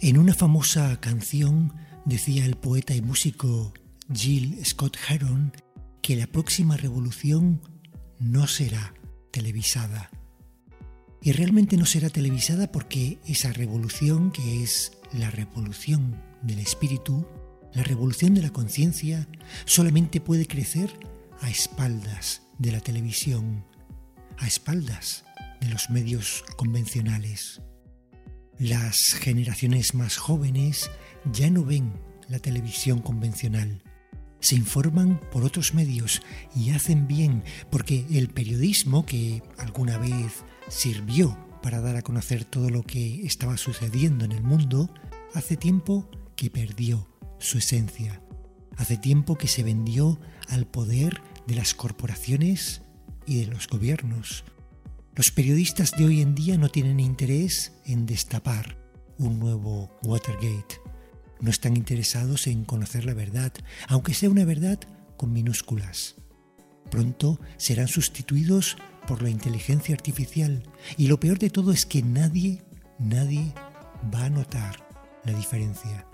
En una famosa canción decía el poeta y músico Jill Scott Heron que la próxima revolución no será televisada. Y realmente no será televisada porque esa revolución, que es la revolución del espíritu, la revolución de la conciencia, solamente puede crecer a espaldas de la televisión, a espaldas de los medios convencionales. Las generaciones más jóvenes ya no ven la televisión convencional. Se informan por otros medios y hacen bien porque el periodismo que alguna vez sirvió para dar a conocer todo lo que estaba sucediendo en el mundo, hace tiempo que perdió su esencia. Hace tiempo que se vendió al poder de las corporaciones y de los gobiernos. Los periodistas de hoy en día no tienen interés en destapar un nuevo Watergate. No están interesados en conocer la verdad, aunque sea una verdad con minúsculas. Pronto serán sustituidos por la inteligencia artificial y lo peor de todo es que nadie, nadie va a notar la diferencia.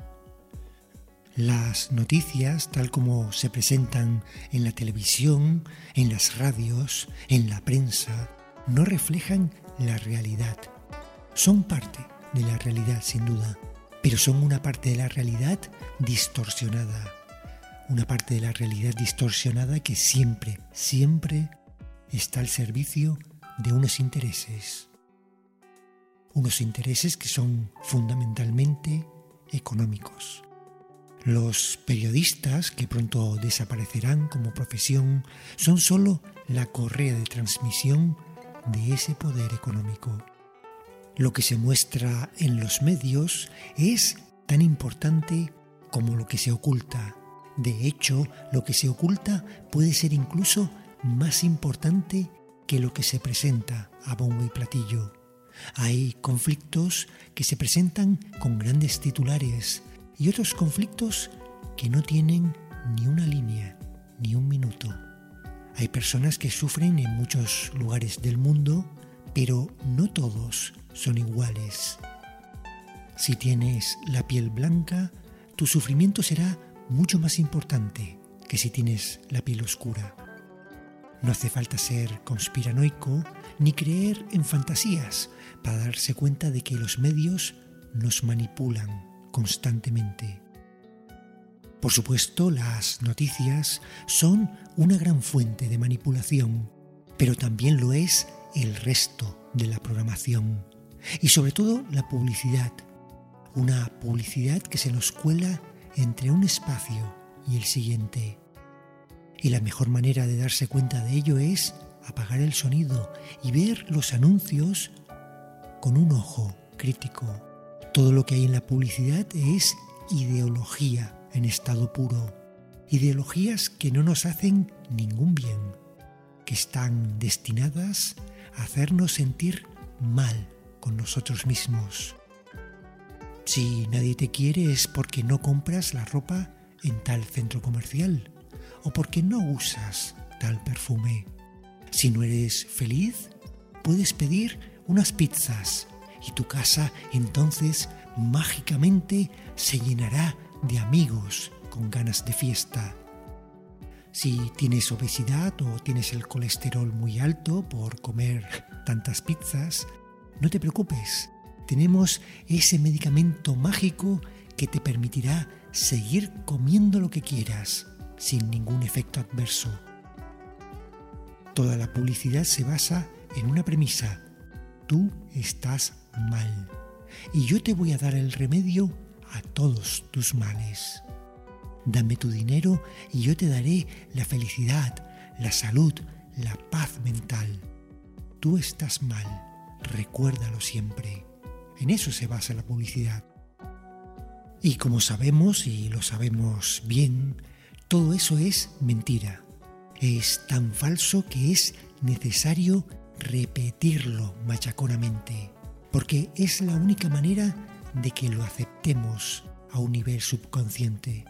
Las noticias, tal como se presentan en la televisión, en las radios, en la prensa, no reflejan la realidad. Son parte de la realidad, sin duda, pero son una parte de la realidad distorsionada. Una parte de la realidad distorsionada que siempre, siempre está al servicio de unos intereses. Unos intereses que son fundamentalmente económicos. Los periodistas, que pronto desaparecerán como profesión, son sólo la correa de transmisión de ese poder económico. Lo que se muestra en los medios es tan importante como lo que se oculta. De hecho, lo que se oculta puede ser incluso más importante que lo que se presenta a bombo y platillo. Hay conflictos que se presentan con grandes titulares, y otros conflictos que no tienen ni una línea. Hay personas que sufren en muchos lugares del mundo, pero no todos son iguales. Si tienes la piel blanca, tu sufrimiento será mucho más importante que si tienes la piel oscura. No hace falta ser conspiranoico ni creer en fantasías para darse cuenta de que los medios nos manipulan constantemente. Por supuesto, las noticias son una gran fuente de manipulación, pero también lo es el resto de la programación y sobre todo la publicidad, una publicidad que se nos cuela entre un espacio y el siguiente. Y la mejor manera de darse cuenta de ello es apagar el sonido y ver los anuncios con un ojo crítico. Todo lo que hay en la publicidad es ideología en estado puro. Ideologías que no nos hacen ningún bien, que están destinadas a hacernos sentir mal con nosotros mismos. Si nadie te quiere es porque no compras la ropa en tal centro comercial o porque no usas tal perfume. Si no eres feliz, puedes pedir unas pizzas y tu casa entonces mágicamente se llenará de amigos con ganas de fiesta. Si tienes obesidad o tienes el colesterol muy alto por comer tantas pizzas, no te preocupes. Tenemos ese medicamento mágico que te permitirá seguir comiendo lo que quieras sin ningún efecto adverso. Toda la publicidad se basa en una premisa. Tú estás mal. Y yo te voy a dar el remedio a todos tus males. Dame tu dinero y yo te daré la felicidad, la salud, la paz mental. Tú estás mal, recuérdalo siempre. En eso se basa la publicidad. Y como sabemos, y lo sabemos bien, todo eso es mentira. Es tan falso que es necesario repetirlo machaconamente, porque es la única manera de que lo aceptemos a un nivel subconsciente.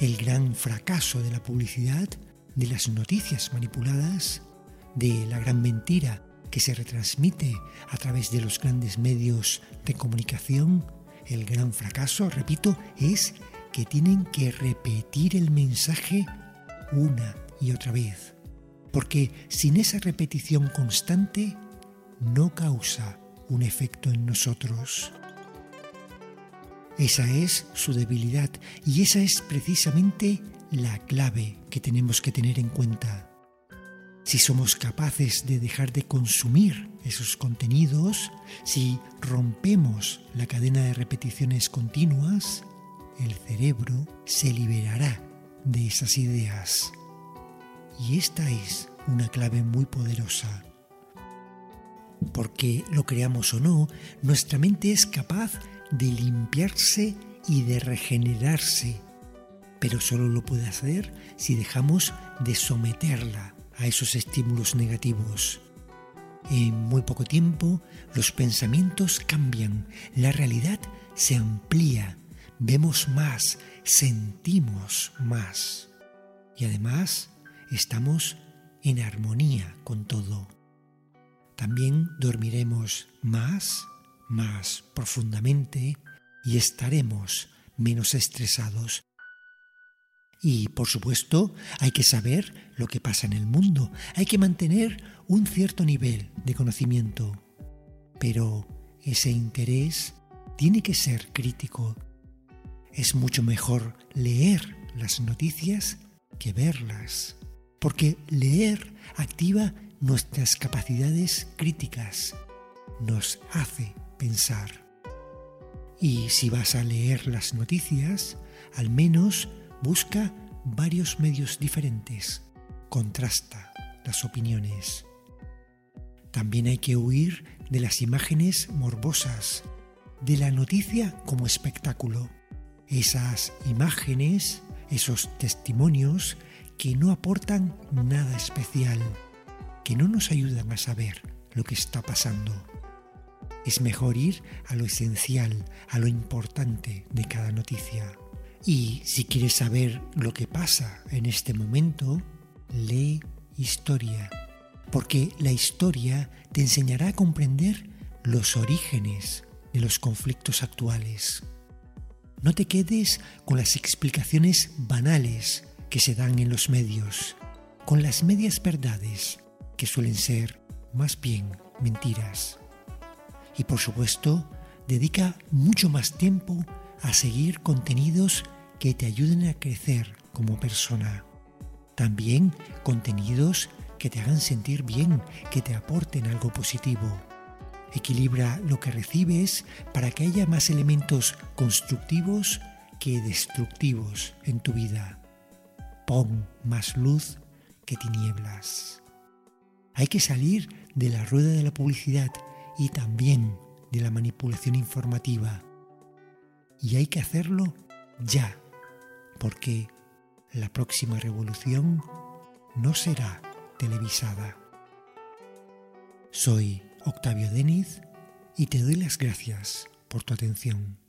El gran fracaso de la publicidad, de las noticias manipuladas, de la gran mentira que se retransmite a través de los grandes medios de comunicación, El gran fracaso, repito, es que tienen que repetir el mensaje una y otra vez. Porque sin esa repetición constante no causa un efecto en nosotros. Esa es su debilidad y esa es precisamente la clave que tenemos que tener en cuenta. Si somos capaces de dejar de consumir esos contenidos, si rompemos la cadena de repeticiones continuas, el cerebro se liberará de esas ideas. Y esta es una clave muy poderosa. Porque lo creamos o no, nuestra mente es capaz de limpiarse y de regenerarse, pero solo lo puede hacer si dejamos de someterla a esos estímulos negativos. En muy poco tiempo los pensamientos cambian, la realidad se amplía, vemos más, sentimos más y además estamos en armonía con todo. También dormiremos más, más profundamente y estaremos menos estresados. Y, por supuesto, hay que saber lo que pasa en el mundo, hay que mantener un cierto nivel de conocimiento, pero ese interés tiene que ser crítico. Es mucho mejor leer las noticias que verlas, porque leer activa nuestras capacidades críticas, nos hace pensar. Y si vas a leer las noticias, al menos Busca varios medios diferentes, contrasta las opiniones. También hay que huir de las imágenes morbosas, de la noticia como espectáculo. Esas imágenes, esos testimonios que no aportan nada especial, que no nos ayudan a saber lo que está pasando. Es mejor ir a lo esencial, a lo importante de cada noticia. Y si quieres saber lo que pasa en este momento, lee historia, porque la historia te enseñará a comprender los orígenes de los conflictos actuales. No te quedes con las explicaciones banales que se dan en los medios, con las medias verdades que suelen ser más bien mentiras. Y por supuesto, dedica mucho más tiempo a seguir contenidos que te ayuden a crecer como persona. También contenidos que te hagan sentir bien, que te aporten algo positivo. Equilibra lo que recibes para que haya más elementos constructivos que destructivos en tu vida. Pon más luz que tinieblas. Hay que salir de la rueda de la publicidad y también de la manipulación informativa. Y hay que hacerlo ya porque la próxima revolución no será televisada. Soy Octavio Deniz y te doy las gracias por tu atención.